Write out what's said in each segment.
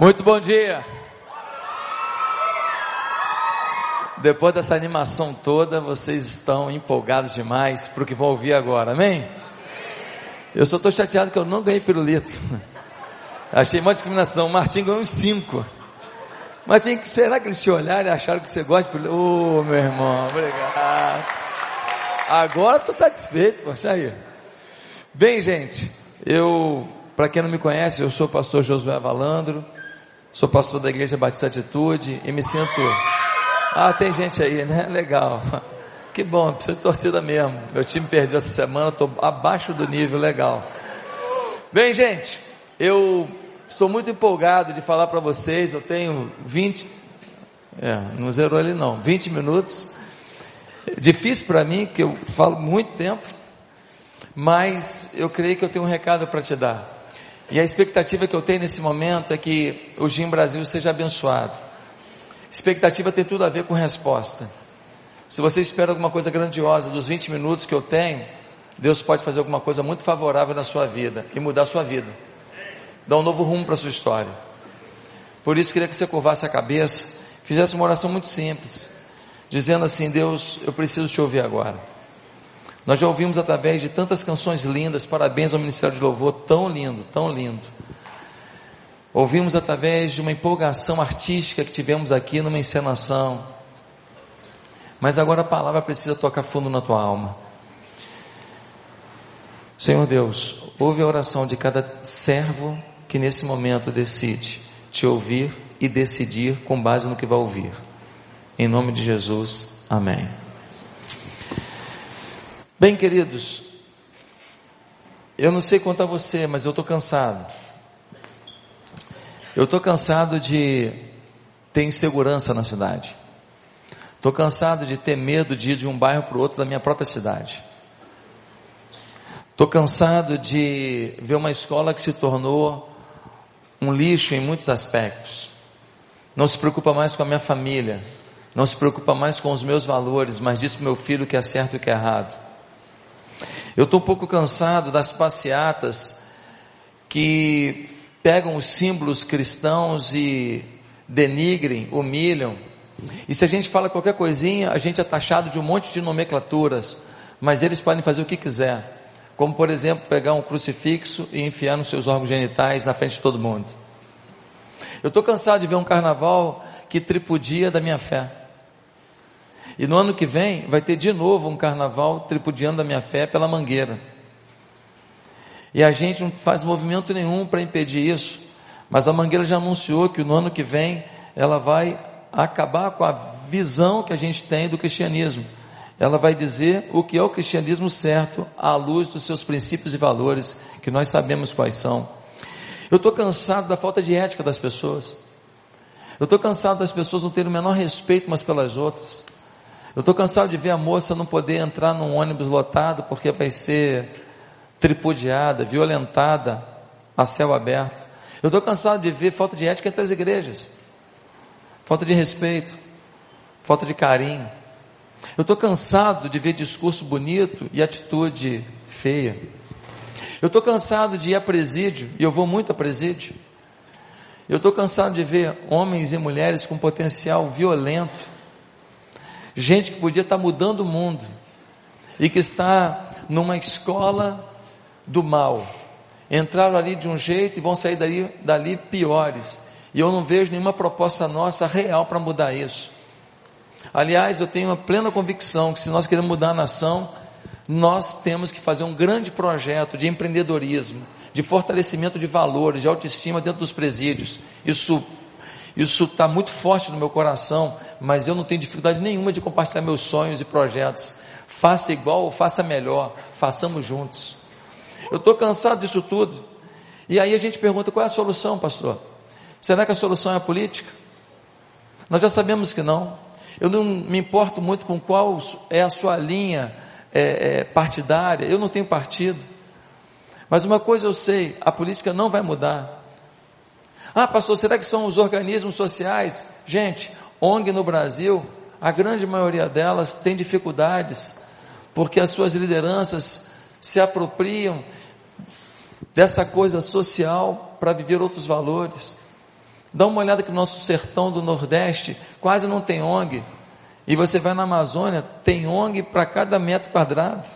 Muito bom dia. Depois dessa animação toda, vocês estão empolgados demais para o que vão ouvir agora, amém? Eu só estou chateado que eu não ganhei pirulito. Achei uma discriminação. O Martim ganhou uns cinco. Mas tem que, será que eles te olharam e acharam que você gosta de pirulito? Ô, oh, meu irmão, obrigado. Agora estou satisfeito, poxa aí. Bem, gente, eu, para quem não me conhece, eu sou o pastor Josué Valandro, sou pastor da Igreja Batista Atitude e me sinto. Ah, tem gente aí, né? Legal. Que bom, precisa de torcida mesmo. Meu time perdeu essa semana, estou abaixo do nível, legal. Bem, gente, eu estou muito empolgado de falar para vocês. Eu tenho 20, é, não zerou ali não, 20 minutos. Difícil para mim, que eu falo muito tempo, mas eu creio que eu tenho um recado para te dar. E a expectativa que eu tenho nesse momento é que o Gim Brasil seja abençoado. Expectativa tem tudo a ver com resposta. Se você espera alguma coisa grandiosa dos 20 minutos que eu tenho, Deus pode fazer alguma coisa muito favorável na sua vida e mudar a sua vida. Dar um novo rumo para a sua história. Por isso queria que você curvasse a cabeça, fizesse uma oração muito simples, dizendo assim: Deus, eu preciso te ouvir agora. Nós já ouvimos através de tantas canções lindas, parabéns ao Ministério de Louvor, tão lindo, tão lindo. Ouvimos através de uma empolgação artística que tivemos aqui numa encenação mas agora a palavra precisa tocar fundo na tua alma. Senhor Deus, ouve a oração de cada servo que nesse momento decide te ouvir e decidir com base no que vai ouvir. Em nome de Jesus, amém. Bem, queridos, eu não sei quanto a você, mas eu estou cansado. Eu estou cansado de ter insegurança na cidade. Estou cansado de ter medo de ir de um bairro para o outro da minha própria cidade. Estou cansado de ver uma escola que se tornou um lixo em muitos aspectos. Não se preocupa mais com a minha família, não se preocupa mais com os meus valores, mas diz para meu filho que é certo e que é errado. Eu estou um pouco cansado das passeatas que pegam os símbolos cristãos e denigrem, humilham, e se a gente fala qualquer coisinha, a gente é taxado de um monte de nomenclaturas, mas eles podem fazer o que quiser. Como, por exemplo, pegar um crucifixo e enfiar nos seus órgãos genitais na frente de todo mundo. Eu estou cansado de ver um carnaval que tripudia da minha fé. E no ano que vem vai ter de novo um carnaval tripudiando da minha fé pela mangueira. E a gente não faz movimento nenhum para impedir isso. Mas a mangueira já anunciou que no ano que vem ela vai acabar com a visão que a gente tem do cristianismo. Ela vai dizer o que é o cristianismo certo à luz dos seus princípios e valores, que nós sabemos quais são. Eu estou cansado da falta de ética das pessoas. Eu estou cansado das pessoas não terem o menor respeito umas pelas outras. Eu estou cansado de ver a moça não poder entrar num ônibus lotado porque vai ser tripudiada, violentada a céu aberto. Eu estou cansado de ver falta de ética entre as igrejas falta de respeito, falta de carinho. Eu estou cansado de ver discurso bonito e atitude feia. Eu estou cansado de ir a presídio, e eu vou muito a presídio. Eu estou cansado de ver homens e mulheres com potencial violento, gente que podia estar mudando o mundo, e que está numa escola do mal. Entraram ali de um jeito e vão sair dali, dali piores. E eu não vejo nenhuma proposta nossa real para mudar isso. Aliás, eu tenho uma plena convicção que se nós queremos mudar a nação, nós temos que fazer um grande projeto de empreendedorismo, de fortalecimento de valores, de autoestima dentro dos presídios. Isso isso está muito forte no meu coração, mas eu não tenho dificuldade nenhuma de compartilhar meus sonhos e projetos. Faça igual ou faça melhor, façamos juntos. Eu estou cansado disso tudo. E aí a gente pergunta: qual é a solução, pastor? Será que a solução é a política? Nós já sabemos que não. Eu não me importo muito com qual é a sua linha é, é, partidária, eu não tenho partido. Mas uma coisa eu sei: a política não vai mudar. Ah, pastor, será que são os organismos sociais? Gente, ONG no Brasil, a grande maioria delas tem dificuldades, porque as suas lideranças se apropriam dessa coisa social para viver outros valores. Dá uma olhada que no nosso sertão do Nordeste quase não tem ONG. E você vai na Amazônia, tem ONG para cada metro quadrado.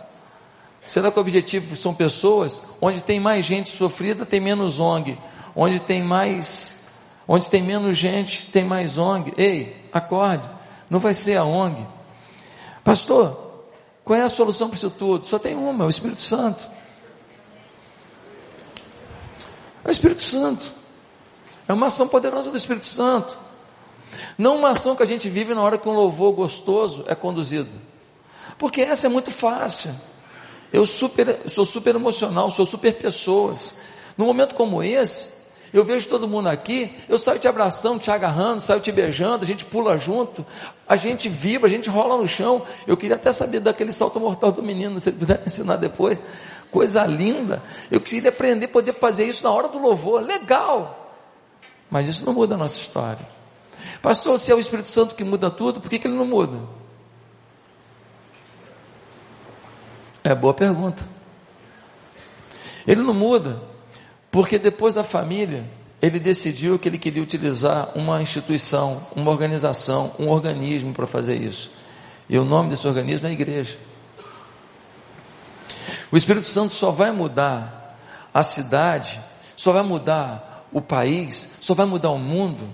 Será que o objetivo são pessoas onde tem mais gente sofrida, tem menos ONG, onde tem mais, onde tem menos gente, tem mais ONG. Ei, acorde, não vai ser a ONG. Pastor, qual é a solução para isso tudo? Só tem uma, é o Espírito Santo. É o Espírito Santo. É uma ação poderosa do Espírito Santo. Não uma ação que a gente vive na hora que um louvor gostoso é conduzido. Porque essa é muito fácil. Eu super, sou super emocional, sou super pessoas. Num momento como esse, eu vejo todo mundo aqui, eu saio te abraçando, te agarrando, saio te beijando, a gente pula junto, a gente vibra, a gente rola no chão. Eu queria até saber daquele salto mortal do menino, se ele puder me ensinar depois. Coisa linda. Eu queria aprender, poder fazer isso na hora do louvor. Legal. Mas isso não muda a nossa história. Pastor, se é o Espírito Santo que muda tudo, por que, que ele não muda? É boa pergunta. Ele não muda, porque depois da família, ele decidiu que ele queria utilizar uma instituição, uma organização, um organismo para fazer isso. E o nome desse organismo é a igreja. O Espírito Santo só vai mudar a cidade, só vai mudar o país, só vai mudar o mundo,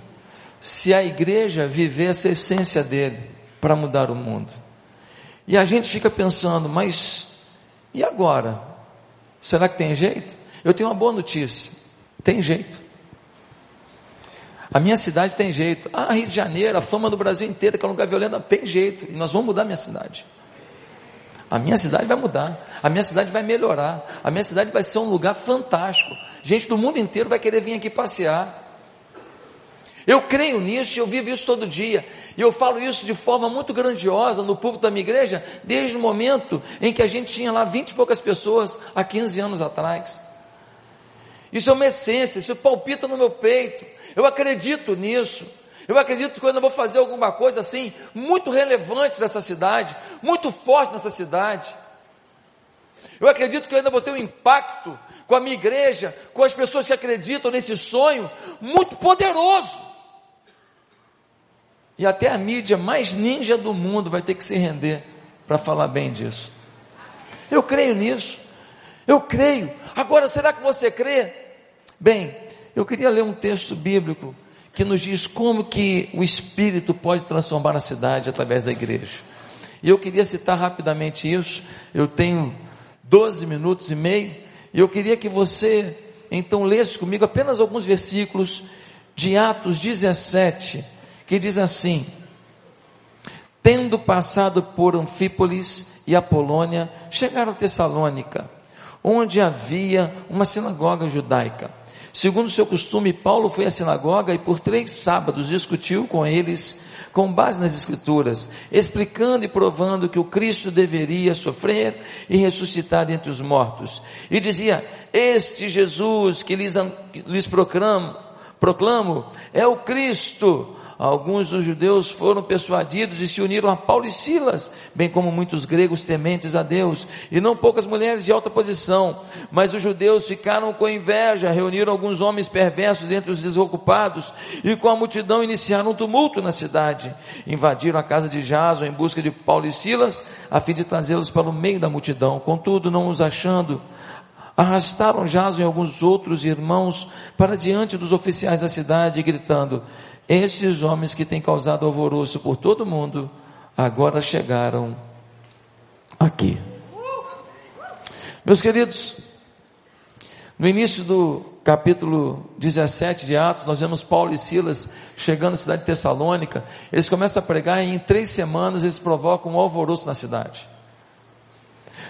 se a igreja viver essa essência dele para mudar o mundo. E a gente fica pensando, mas e agora? Será que tem jeito? Eu tenho uma boa notícia: tem jeito. A minha cidade tem jeito. Ah, Rio de Janeiro, a fama do Brasil inteiro, que é um lugar violento, tem jeito. E nós vamos mudar a minha cidade. A minha cidade vai mudar. A minha cidade vai melhorar. A minha cidade vai ser um lugar fantástico. Gente do mundo inteiro vai querer vir aqui passear. Eu creio nisso eu vivo isso todo dia. E eu falo isso de forma muito grandiosa no púlpito da minha igreja, desde o momento em que a gente tinha lá vinte e poucas pessoas há 15 anos atrás. Isso é uma essência, isso palpita no meu peito. Eu acredito nisso. Eu acredito que quando eu vou fazer alguma coisa assim, muito relevante nessa cidade, muito forte nessa cidade, eu acredito que eu ainda vou ter um impacto com a minha igreja, com as pessoas que acreditam nesse sonho, muito poderoso. E até a mídia mais ninja do mundo vai ter que se render para falar bem disso. Eu creio nisso. Eu creio. Agora, será que você crê? Bem, eu queria ler um texto bíblico que nos diz como que o Espírito pode transformar a cidade através da igreja. E eu queria citar rapidamente isso. Eu tenho 12 minutos e meio. E eu queria que você, então, lesse comigo apenas alguns versículos de Atos 17 que diz assim: Tendo passado por Anfípolis e Apolônia, chegaram a Tessalônica, onde havia uma sinagoga judaica. Segundo seu costume, Paulo foi à sinagoga e por três sábados discutiu com eles, com base nas Escrituras, explicando e provando que o Cristo deveria sofrer e ressuscitar dentre os mortos. E dizia: Este Jesus que lhes, lhes proclamo, proclamo é o Cristo. Alguns dos judeus foram persuadidos e se uniram a Paulo e Silas, bem como muitos gregos tementes a Deus, e não poucas mulheres de alta posição. Mas os judeus ficaram com inveja, reuniram alguns homens perversos entre os desocupados, e com a multidão iniciaram um tumulto na cidade. Invadiram a casa de Jason em busca de Paulo e Silas, a fim de trazê-los para o meio da multidão. Contudo, não os achando, arrastaram Jason e alguns outros irmãos para diante dos oficiais da cidade, gritando: esses homens que têm causado alvoroço por todo mundo, agora chegaram aqui. Meus queridos, no início do capítulo 17 de Atos, nós vemos Paulo e Silas chegando na cidade de Tessalônica. Eles começam a pregar e em três semanas eles provocam um alvoroço na cidade.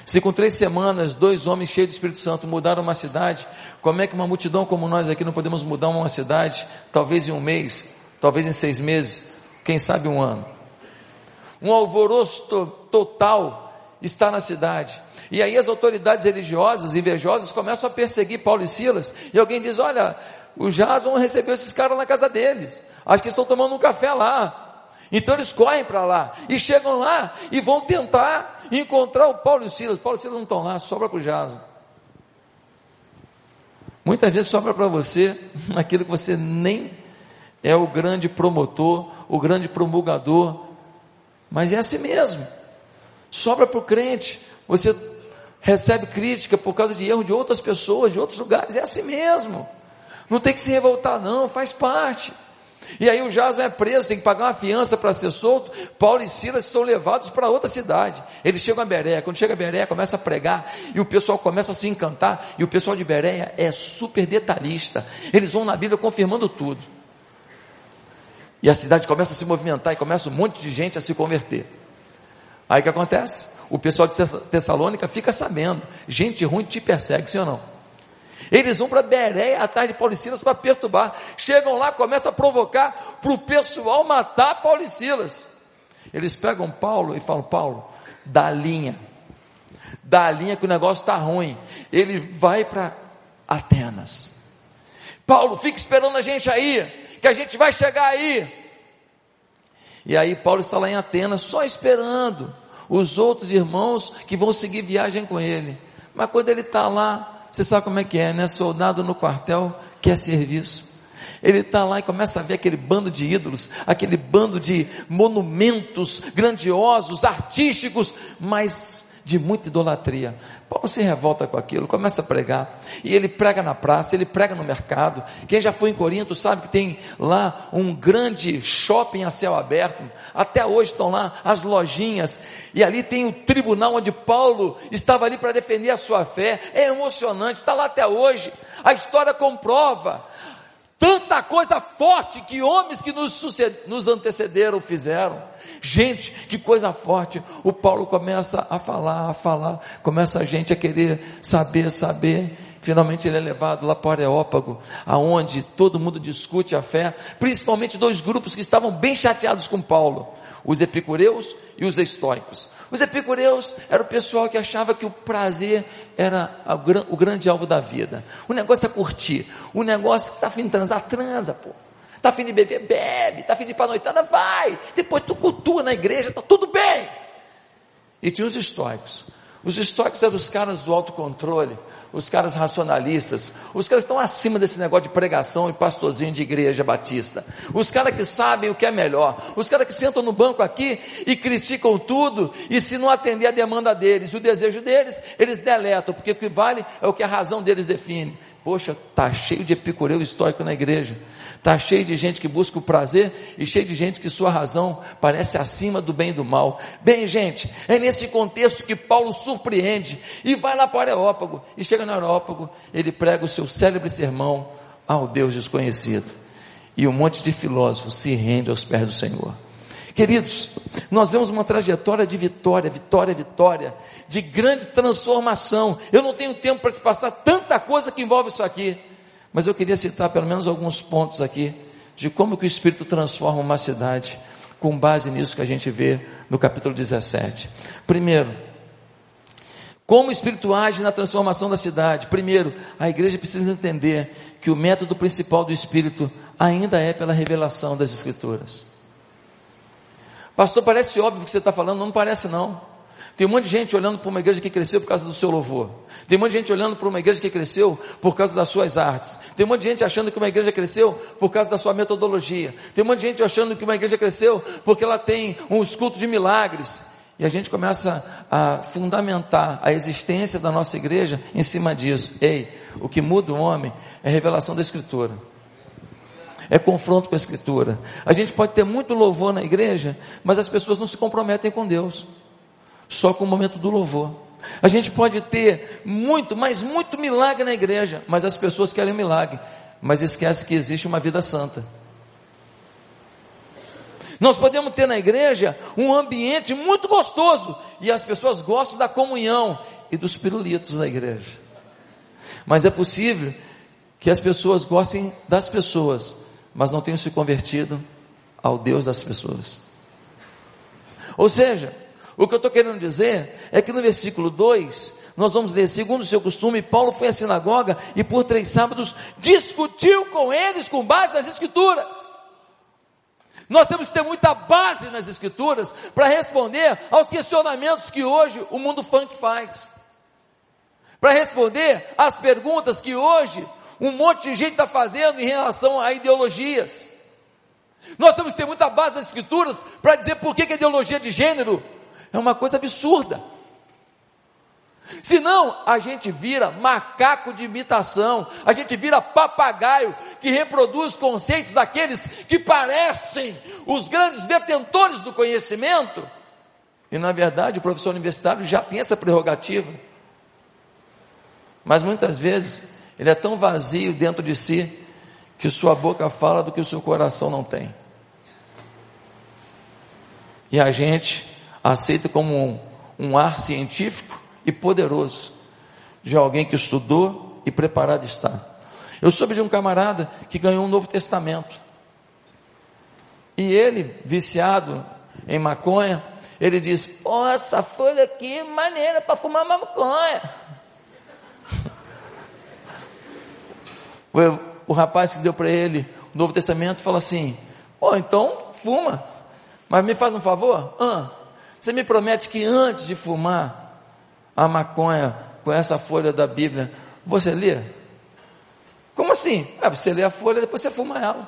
Se com três semanas dois homens cheios do Espírito Santo mudaram uma cidade, como é que uma multidão como nós aqui não podemos mudar uma cidade, talvez em um mês? Talvez em seis meses, quem sabe um ano. Um alvoroço to total está na cidade. E aí as autoridades religiosas, invejosas, começam a perseguir Paulo e Silas. E alguém diz: Olha, o Jason recebeu esses caras na casa deles. Acho que estão tomando um café lá. Então eles correm para lá e chegam lá e vão tentar encontrar o Paulo e Silas. Paulo e Silas não estão lá, sobra para o Jason. Muitas vezes sobra para você aquilo que você nem é o grande promotor, o grande promulgador, mas é assim mesmo. Sobra para o crente. Você recebe crítica por causa de erro de outras pessoas, de outros lugares, é assim mesmo. Não tem que se revoltar, não, faz parte. E aí o Jason é preso, tem que pagar uma fiança para ser solto. Paulo e Silas são levados para outra cidade. Eles chegam a Beréia. Quando chega a Beréia, começa a pregar e o pessoal começa a se encantar. E o pessoal de Beréia é super detalhista. Eles vão na Bíblia confirmando tudo. E a cidade começa a se movimentar e começa um monte de gente a se converter. Aí o que acontece? O pessoal de Tessalônica fica sabendo. Gente ruim te persegue, sim ou não? Eles vão para Beréia atrás de Paulo Silas para perturbar. Chegam lá, começam a provocar para o pessoal matar Paulo Silas. Eles pegam Paulo e falam: Paulo, dá linha. Dá linha que o negócio está ruim. Ele vai para Atenas. Paulo, fica esperando a gente aí, que a gente vai chegar aí. E aí Paulo está lá em Atenas, só esperando os outros irmãos que vão seguir viagem com ele. Mas quando ele está lá, você sabe como é que é, né? Soldado no quartel quer serviço. Ele está lá e começa a ver aquele bando de ídolos, aquele bando de monumentos grandiosos, artísticos, mas de muita idolatria. Paulo se revolta com aquilo, começa a pregar, e ele prega na praça, ele prega no mercado. Quem já foi em Corinto sabe que tem lá um grande shopping a céu aberto, até hoje estão lá as lojinhas, e ali tem o tribunal onde Paulo estava ali para defender a sua fé. É emocionante, está lá até hoje. A história comprova tanta coisa forte que homens que nos, nos antecederam fizeram. Gente, que coisa forte. O Paulo começa a falar, a falar, começa a gente a querer saber, saber. Finalmente ele é levado lá para o Areópago, aonde todo mundo discute a fé, principalmente dois grupos que estavam bem chateados com Paulo, os epicureus e os estoicos. Os epicureus era o pessoal que achava que o prazer era o grande alvo da vida. O negócio é curtir, o negócio que está afim de transar, transa, pô. Está afim de beber, bebe. Está afim de ir para a noitada, vai. Depois tu cultua na igreja, está tudo bem. E tinha os estoicos. Os estoicos eram os caras do autocontrole, os caras racionalistas, os caras estão acima desse negócio de pregação e pastorzinho de igreja batista, os caras que sabem o que é melhor, os caras que sentam no banco aqui e criticam tudo, e se não atender a demanda deles, o desejo deles, eles deletam, porque o que vale é o que a razão deles define. Poxa, tá cheio de epicureu estoico na igreja. Está cheio de gente que busca o prazer e cheio de gente que sua razão parece acima do bem e do mal. Bem, gente, é nesse contexto que Paulo surpreende e vai lá para o Areópago. E chega no Areópago, ele prega o seu célebre sermão ao Deus desconhecido. E um monte de filósofos se rende aos pés do Senhor. Queridos, nós vemos uma trajetória de vitória, vitória, vitória, de grande transformação. Eu não tenho tempo para te passar tanta coisa que envolve isso aqui. Mas eu queria citar pelo menos alguns pontos aqui de como que o Espírito transforma uma cidade, com base nisso que a gente vê no capítulo 17. Primeiro, como o Espírito age na transformação da cidade? Primeiro, a igreja precisa entender que o método principal do Espírito ainda é pela revelação das Escrituras. Pastor, parece óbvio o que você está falando, não parece não. Tem um monte de gente olhando para uma igreja que cresceu por causa do seu louvor. Tem um monte de gente olhando para uma igreja que cresceu por causa das suas artes. Tem um monte de gente achando que uma igreja cresceu por causa da sua metodologia. Tem um monte de gente achando que uma igreja cresceu porque ela tem um culto de milagres. E a gente começa a fundamentar a existência da nossa igreja em cima disso. Ei, o que muda o homem é revelação da Escritura. É confronto com a Escritura. A gente pode ter muito louvor na igreja, mas as pessoas não se comprometem com Deus só com o momento do louvor. A gente pode ter muito, mas muito milagre na igreja, mas as pessoas querem milagre, mas esquece que existe uma vida santa. Nós podemos ter na igreja um ambiente muito gostoso e as pessoas gostam da comunhão e dos pirulitos da igreja. Mas é possível que as pessoas gostem das pessoas, mas não tenham se convertido ao Deus das pessoas. Ou seja, o que eu estou querendo dizer é que no versículo 2, nós vamos ler, segundo o seu costume, Paulo foi à sinagoga e por três sábados discutiu com eles com base nas escrituras. Nós temos que ter muita base nas escrituras para responder aos questionamentos que hoje o mundo funk faz. Para responder às perguntas que hoje um monte de gente está fazendo em relação a ideologias. Nós temos que ter muita base das escrituras para dizer por que, que a ideologia de gênero é uma coisa absurda. Senão a gente vira macaco de imitação, a gente vira papagaio que reproduz conceitos daqueles que parecem os grandes detentores do conhecimento. E na verdade o professor universitário já tem essa prerrogativa. Mas muitas vezes ele é tão vazio dentro de si que sua boca fala do que o seu coração não tem. E a gente aceita como um, um ar científico e poderoso de alguém que estudou e preparado está. Eu soube de um camarada que ganhou um Novo Testamento. E ele, viciado em maconha, ele diz: Pô, essa folha aqui é maneira para fumar maconha. o, o rapaz que deu para ele o Novo Testamento falou assim: Pô, então fuma. Mas me faz um favor? Ah, você me promete que antes de fumar, a maconha com essa folha da Bíblia, você lê? Como assim? Ah, você lê a folha, depois você fuma ela.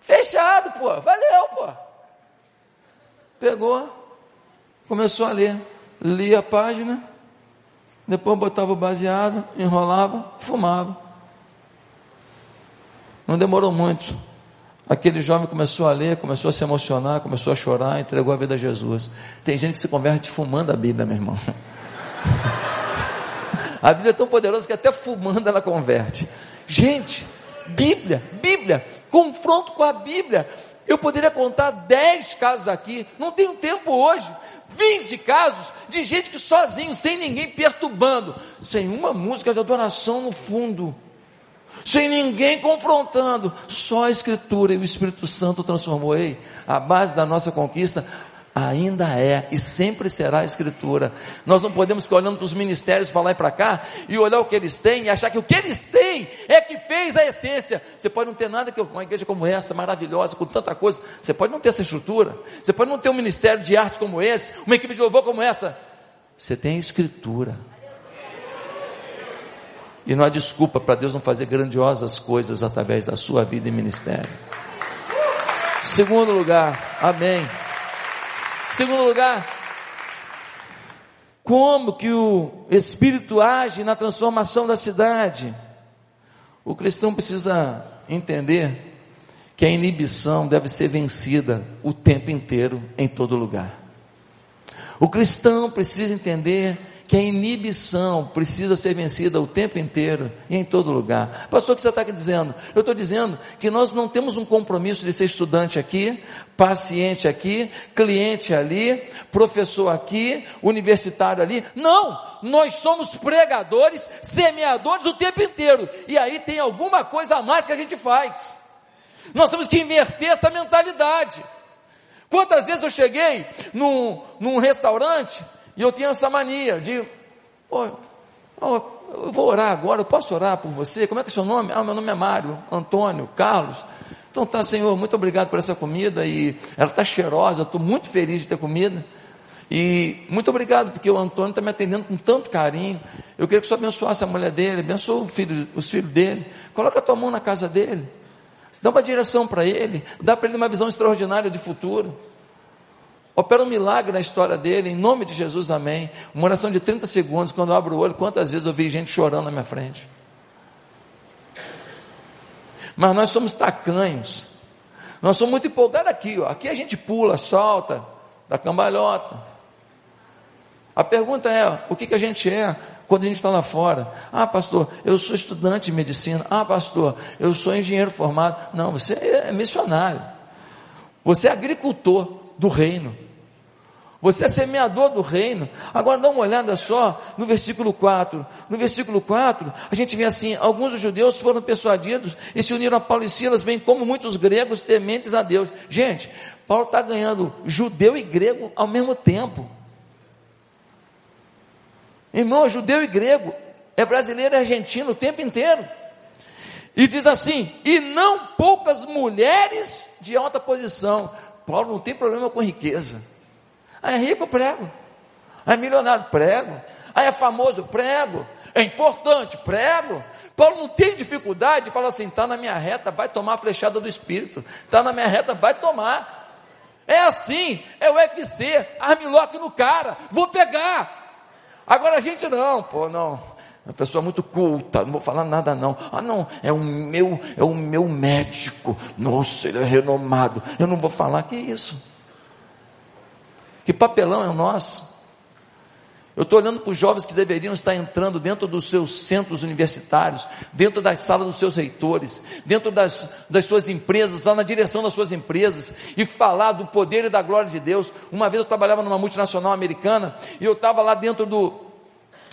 Fechado, pô, valeu, pô. Pegou, começou a ler, lia a página, depois botava o baseado, enrolava, fumava. Não demorou muito. Aquele jovem começou a ler, começou a se emocionar, começou a chorar, entregou a vida a Jesus. Tem gente que se converte fumando a Bíblia, meu irmão. A Bíblia é tão poderosa que até fumando ela converte. Gente, Bíblia, Bíblia, confronto com a Bíblia. Eu poderia contar 10 casos aqui, não tenho tempo hoje. 20 casos de gente que sozinho, sem ninguém perturbando, sem uma música de adoração no fundo sem ninguém confrontando, só a Escritura e o Espírito Santo transformou. Ei, a base da nossa conquista ainda é e sempre será a Escritura. Nós não podemos ficar olhando para os ministérios para lá e para cá e olhar o que eles têm e achar que o que eles têm é que fez a essência. Você pode não ter nada que uma igreja como essa, maravilhosa, com tanta coisa, você pode não ter essa estrutura, você pode não ter um ministério de arte como esse, uma equipe de louvor como essa. Você tem a Escritura. E não há desculpa para Deus não fazer grandiosas coisas através da sua vida e ministério. Segundo lugar, amém. Segundo lugar, como que o Espírito age na transformação da cidade? O cristão precisa entender que a inibição deve ser vencida o tempo inteiro, em todo lugar. O cristão precisa entender que a inibição precisa ser vencida o tempo inteiro e em todo lugar. Pastor, o que você está dizendo? Eu estou dizendo que nós não temos um compromisso de ser estudante aqui, paciente aqui, cliente ali, professor aqui, universitário ali. Não! Nós somos pregadores, semeadores o tempo inteiro. E aí tem alguma coisa a mais que a gente faz. Nós temos que inverter essa mentalidade. Quantas vezes eu cheguei num, num restaurante e eu tinha essa mania de, oh, eu vou orar agora, eu posso orar por você? Como é que é seu nome? Ah, meu nome é Mário, Antônio, Carlos. Então tá, Senhor, muito obrigado por essa comida e ela está cheirosa, estou muito feliz de ter comida. E muito obrigado, porque o Antônio está me atendendo com tanto carinho. Eu queria que o Senhor abençoasse a mulher dele, abençoe filho, os filhos dele. Coloca a tua mão na casa dele. Dá uma direção para ele. Dá para ele uma visão extraordinária de futuro. Opera um milagre na história dele, em nome de Jesus, amém. Uma oração de 30 segundos, quando eu abro o olho, quantas vezes eu vi gente chorando na minha frente. Mas nós somos tacanhos. Nós somos muito empolgados aqui, ó. Aqui a gente pula, solta, da cambalhota. A pergunta é: o que, que a gente é quando a gente está lá fora? Ah, pastor, eu sou estudante de medicina. Ah, pastor, eu sou engenheiro formado. Não, você é missionário. Você é agricultor do reino. Você é semeador do reino. Agora dá uma olhada só no versículo 4. No versículo 4, a gente vê assim: alguns dos judeus foram persuadidos e se uniram a Paulo e Silas, bem como muitos gregos tementes a Deus. Gente, Paulo está ganhando judeu e grego ao mesmo tempo. Irmão, judeu e grego, é brasileiro e argentino o tempo inteiro. E diz assim: e não poucas mulheres de alta posição. Paulo não tem problema com riqueza. Ah, é rico, prego. Ah, é milionário, prego. Ah, é famoso, prego. É importante, prego. Paulo não tem dificuldade de falar assim: está na minha reta, vai tomar a flechada do Espírito. Está na minha reta, vai tomar. É assim, é o UFC, armlock no cara, vou pegar. Agora a gente não, pô, não. Uma pessoa muito culta, não vou falar nada não. Ah, não, é o meu, é o meu médico. Nossa, ele é renomado. Eu não vou falar que isso. Que papelão é o nosso? Eu estou olhando para os jovens que deveriam estar entrando dentro dos seus centros universitários, dentro das salas dos seus reitores, dentro das, das suas empresas, lá na direção das suas empresas, e falar do poder e da glória de Deus. Uma vez eu trabalhava numa multinacional americana, e eu estava lá dentro do,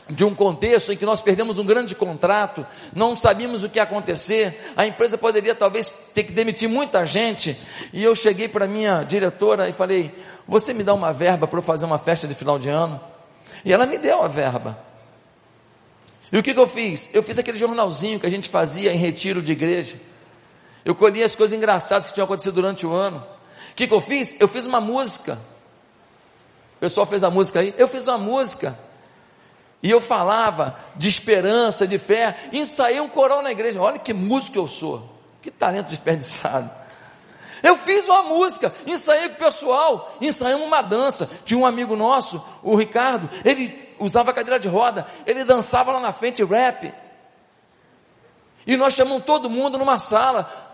de um contexto em que nós perdemos um grande contrato, não sabíamos o que ia acontecer, a empresa poderia talvez ter que demitir muita gente, e eu cheguei para a minha diretora e falei: Você me dá uma verba para eu fazer uma festa de final de ano? E ela me deu a verba. E o que, que eu fiz? Eu fiz aquele jornalzinho que a gente fazia em retiro de igreja. Eu colhi as coisas engraçadas que tinham acontecido durante o ano. O que, que eu fiz? Eu fiz uma música. O pessoal fez a música aí. Eu fiz uma música. E eu falava de esperança, de fé. Ensaiei um coral na igreja. Olha que músico eu sou. Que talento desperdiçado. Eu fiz uma música, ensaiei com o pessoal, ensaiamos uma dança. Tinha um amigo nosso, o Ricardo, ele usava cadeira de roda, ele dançava lá na frente rap. E nós chamamos todo mundo numa sala.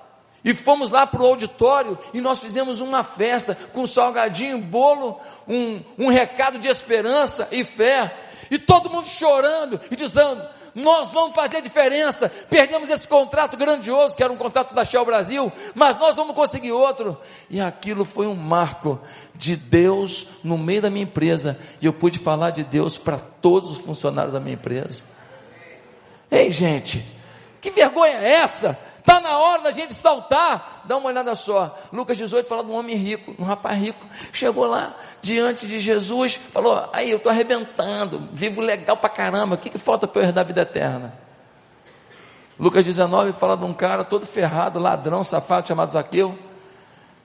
E fomos lá para o auditório e nós fizemos uma festa com salgadinho, bolo, um, um recado de esperança e fé. E todo mundo chorando e dizendo: nós vamos fazer diferença. Perdemos esse contrato grandioso, que era um contrato da Shell Brasil, mas nós vamos conseguir outro. E aquilo foi um marco de Deus no meio da minha empresa, e eu pude falar de Deus para todos os funcionários da minha empresa. Ei, gente, que vergonha é essa? Está na hora da gente saltar. Dá uma olhada só. Lucas 18 fala de um homem rico, um rapaz rico. Chegou lá diante de Jesus, falou: Aí, eu estou arrebentando, vivo legal pra caramba. O que, que falta para eu herdar a vida eterna? Lucas 19 fala de um cara todo ferrado, ladrão, safado, chamado Zaqueu,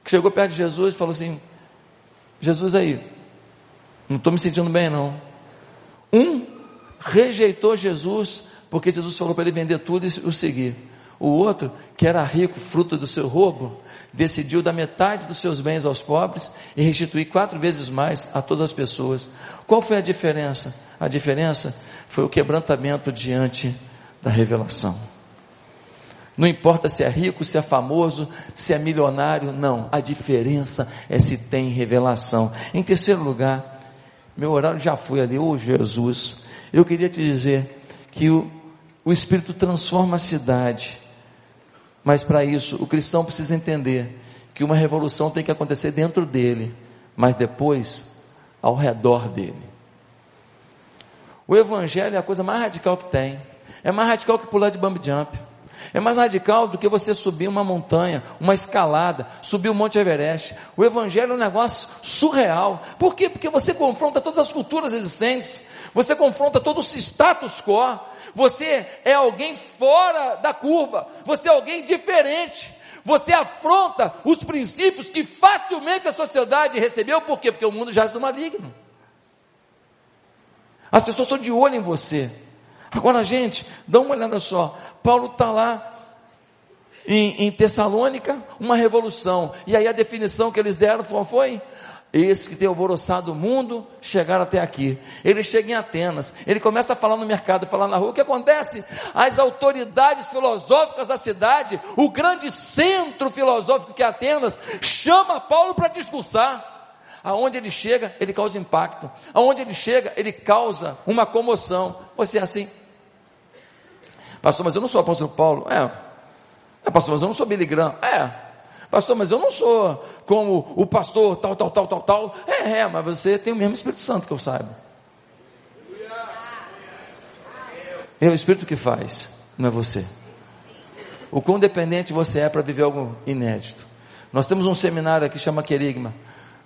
que chegou perto de Jesus e falou assim: Jesus aí, não estou me sentindo bem não. Um rejeitou Jesus, porque Jesus falou para ele vender tudo e o seguir. O outro, que era rico, fruto do seu roubo, decidiu dar metade dos seus bens aos pobres e restituir quatro vezes mais a todas as pessoas. Qual foi a diferença? A diferença foi o quebrantamento diante da revelação. Não importa se é rico, se é famoso, se é milionário, não. A diferença é se tem revelação. Em terceiro lugar, meu horário já foi ali, ô oh, Jesus. Eu queria te dizer que o, o Espírito transforma a cidade mas para isso, o cristão precisa entender que uma revolução tem que acontecer dentro dele, mas depois ao redor dele. O evangelho é a coisa mais radical que tem. É mais radical que pular de bump jump. É mais radical do que você subir uma montanha, uma escalada, subir o Monte Everest. O Evangelho é um negócio surreal. Por quê? Porque você confronta todas as culturas existentes, você confronta todo o status quo, você é alguém fora da curva, você é alguém diferente. Você afronta os princípios que facilmente a sociedade recebeu, por quê? Porque o mundo jaz do maligno. As pessoas estão de olho em você. Agora, gente, dá uma olhada só. Paulo está lá em, em Tessalônica, uma revolução. E aí a definição que eles deram foi, foi esse que tem alvoroçado o mundo chegar até aqui. Ele chega em Atenas, ele começa a falar no mercado, falar na rua. O que acontece? As autoridades filosóficas da cidade, o grande centro filosófico que é Atenas, chama Paulo para discursar. Aonde ele chega, ele causa impacto. Aonde ele chega, ele causa uma comoção. Você é assim? Pastor, mas eu não sou apóstolo Paulo. É. é pastor, mas eu não sou Billy Graham. É. Pastor, mas eu não sou como o pastor tal, tal, tal, tal, tal. É, é, mas você tem o mesmo Espírito Santo que eu saiba. É o Espírito que faz, não é você. O quão dependente você é para viver algo inédito. Nós temos um seminário aqui que chama Querigma.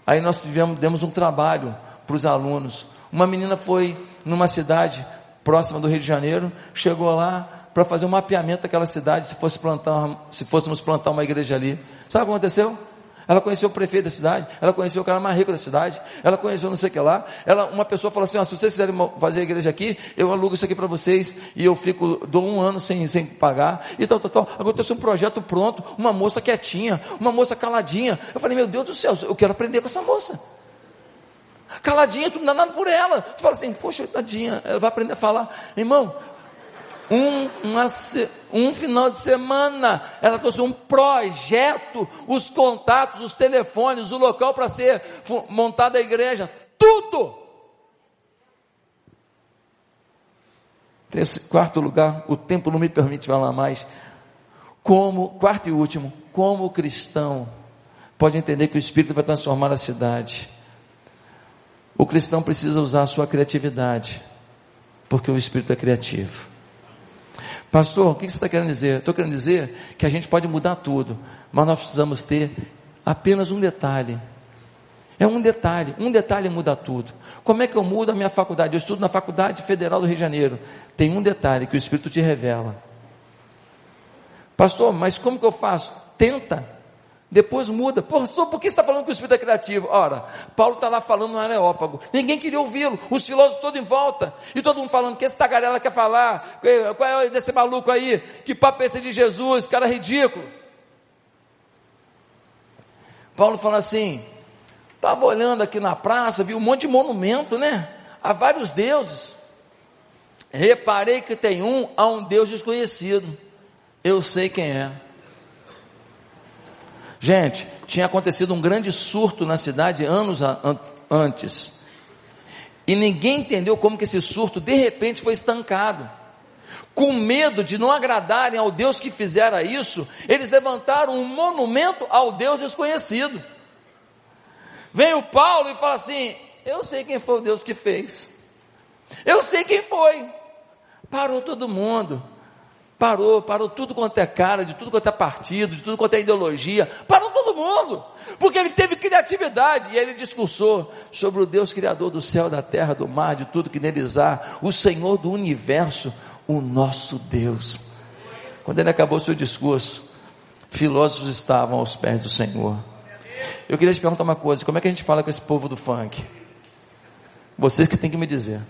Aí nós tivemos, demos um trabalho para os alunos. Uma menina foi numa cidade próxima do Rio de Janeiro, chegou lá, para fazer um mapeamento daquela cidade, se, fosse plantar, se fôssemos plantar uma igreja ali. Sabe o que aconteceu? Ela conheceu o prefeito da cidade, ela conheceu o cara mais rico da cidade, ela conheceu não sei o que lá. Ela, uma pessoa falou assim: ah, se vocês quiserem fazer a igreja aqui, eu alugo isso aqui para vocês e eu fico, dou um ano sem, sem pagar e tal, tal, tal. Aconteceu um projeto pronto, uma moça quietinha, uma moça caladinha. Eu falei: meu Deus do céu, eu quero aprender com essa moça. Caladinha, tudo danado por ela. Tu fala assim: poxa, tadinha, ela vai aprender a falar. Irmão, um, uma, um final de semana, ela trouxe um projeto, os contatos, os telefones, o local para ser montada a igreja, tudo. Esse quarto lugar, o tempo não me permite falar mais. Como, quarto e último, como cristão pode entender que o Espírito vai transformar a cidade. O cristão precisa usar a sua criatividade, porque o Espírito é criativo. Pastor, o que você está querendo dizer? Estou querendo dizer que a gente pode mudar tudo, mas nós precisamos ter apenas um detalhe. É um detalhe, um detalhe muda tudo. Como é que eu mudo a minha faculdade? Eu estudo na Faculdade Federal do Rio de Janeiro. Tem um detalhe que o Espírito te revela. Pastor, mas como que eu faço? Tenta. Depois muda. Pastor, por que está falando que o Espírito é criativo? Ora, Paulo está lá falando no Areópago. Ninguém queria ouvi-lo. Os filósofos todos em volta. E todo mundo falando que esse tagarela quer falar. Qual é desse maluco aí? Que papo é esse de Jesus? Cara ridículo. Paulo fala assim: estava olhando aqui na praça, vi um monte de monumento, né? A vários deuses. Reparei que tem um a um Deus desconhecido. Eu sei quem é. Gente, tinha acontecido um grande surto na cidade anos antes. E ninguém entendeu como que esse surto de repente foi estancado. Com medo de não agradarem ao Deus que fizera isso, eles levantaram um monumento ao Deus desconhecido. Vem o Paulo e fala assim: Eu sei quem foi o Deus que fez. Eu sei quem foi. Parou todo mundo. Parou, parou tudo quanto é cara, de tudo quanto é partido, de tudo quanto é ideologia, parou todo mundo, porque ele teve criatividade e ele discursou sobre o Deus Criador do céu, da terra, do mar, de tudo que neles há, o Senhor do universo, o nosso Deus. Quando ele acabou seu discurso, filósofos estavam aos pés do Senhor. Eu queria te perguntar uma coisa: como é que a gente fala com esse povo do funk? Vocês que têm que me dizer.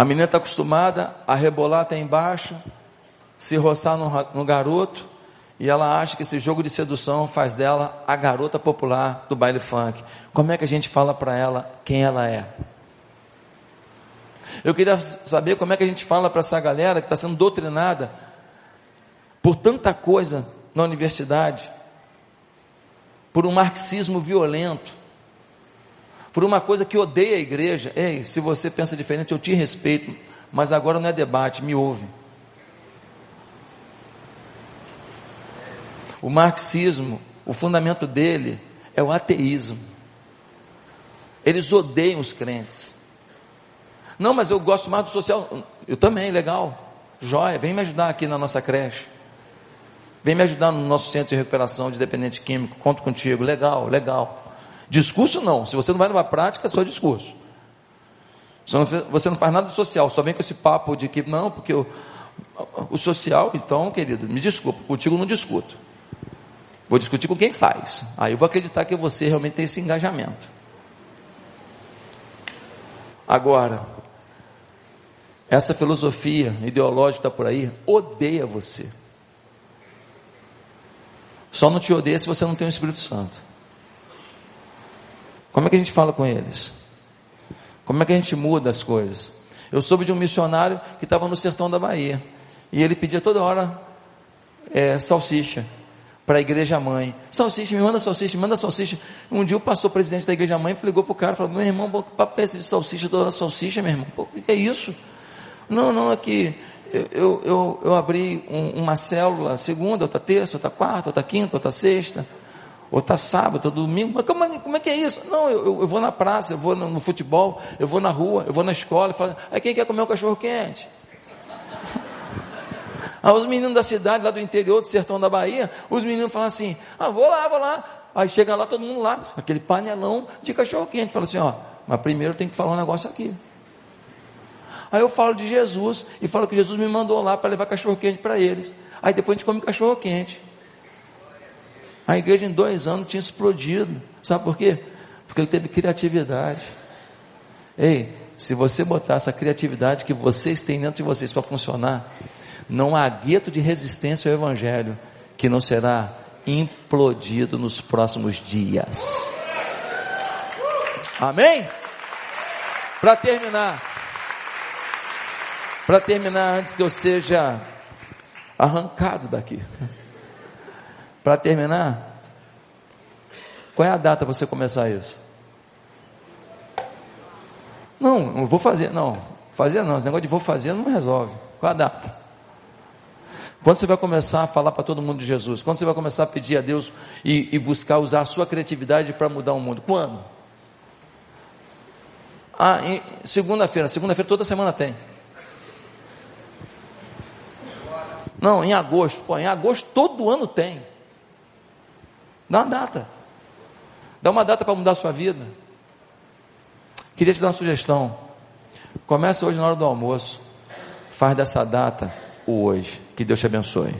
A menina está acostumada a rebolar até embaixo, se roçar no, no garoto, e ela acha que esse jogo de sedução faz dela a garota popular do baile funk. Como é que a gente fala para ela quem ela é? Eu queria saber como é que a gente fala para essa galera que está sendo doutrinada por tanta coisa na universidade, por um marxismo violento, por uma coisa que odeia a igreja. Ei, se você pensa diferente, eu te respeito, mas agora não é debate, me ouve. O marxismo, o fundamento dele é o ateísmo. Eles odeiam os crentes. Não, mas eu gosto mais do social. Eu também, legal. Joia, vem me ajudar aqui na nossa creche. Vem me ajudar no nosso centro de recuperação de dependente químico. Conto contigo. Legal, legal. Discurso não. Se você não vai numa prática, é só discurso. Você não faz nada social, só vem com esse papo de que não, porque o, o social, então, querido, me desculpa, contigo não discuto. Vou discutir com quem faz. Aí eu vou acreditar que você realmente tem esse engajamento. Agora, essa filosofia ideológica está por aí, odeia você. Só não te odeia se você não tem o Espírito Santo. Como é que a gente fala com eles? Como é que a gente muda as coisas? Eu soube de um missionário que estava no sertão da Bahia e ele pedia toda hora é, salsicha para a igreja mãe. Salsicha, me manda salsicha, me manda salsicha. Um dia o pastor presidente da igreja mãe ligou para o cara e falou: Meu irmão, que papo é esse de salsicha, toda hora salsicha, meu irmão? o que é isso? Não, não. É eu, eu, eu, abri um, uma célula segunda, outra terça, outra quarta, outra quinta, outra sexta ou está sábado, ou domingo, mas como, como, é que é isso? Não, eu, eu, vou na praça, eu vou no, no, futebol, eu vou na rua, eu vou na escola, falo, aí quem quer comer um cachorro quente? Aí os meninos da cidade, lá do interior, do sertão da Bahia, os meninos falam assim, ah, vou lá, vou lá. Aí chega lá, todo mundo lá, aquele panelão de cachorro quente, fala assim, ó, mas primeiro tem que falar um negócio aqui. Aí eu falo de Jesus, e falo que Jesus me mandou lá para levar cachorro quente para eles. Aí depois a gente come cachorro quente. A igreja em dois anos tinha explodido. Sabe por quê? Porque ele teve criatividade. Ei, se você botar essa criatividade que vocês têm dentro de vocês para funcionar, não há gueto de resistência ao Evangelho que não será implodido nos próximos dias. Amém? Para terminar, para terminar, antes que eu seja arrancado daqui, para terminar, qual é a data para você começar isso? Não, não vou fazer, não, fazer não, esse negócio de vou fazer não resolve. Qual a data? Quando você vai começar a falar para todo mundo de Jesus? Quando você vai começar a pedir a Deus e, e buscar usar a sua criatividade para mudar o mundo? Quando? Ah, segunda-feira. Segunda-feira toda semana tem. Não, em agosto. Pô, em agosto todo ano tem. Dá uma data. Dá uma data para mudar a sua vida. Queria te dar uma sugestão. Começa hoje na hora do almoço. Faz dessa data o hoje. Que Deus te abençoe.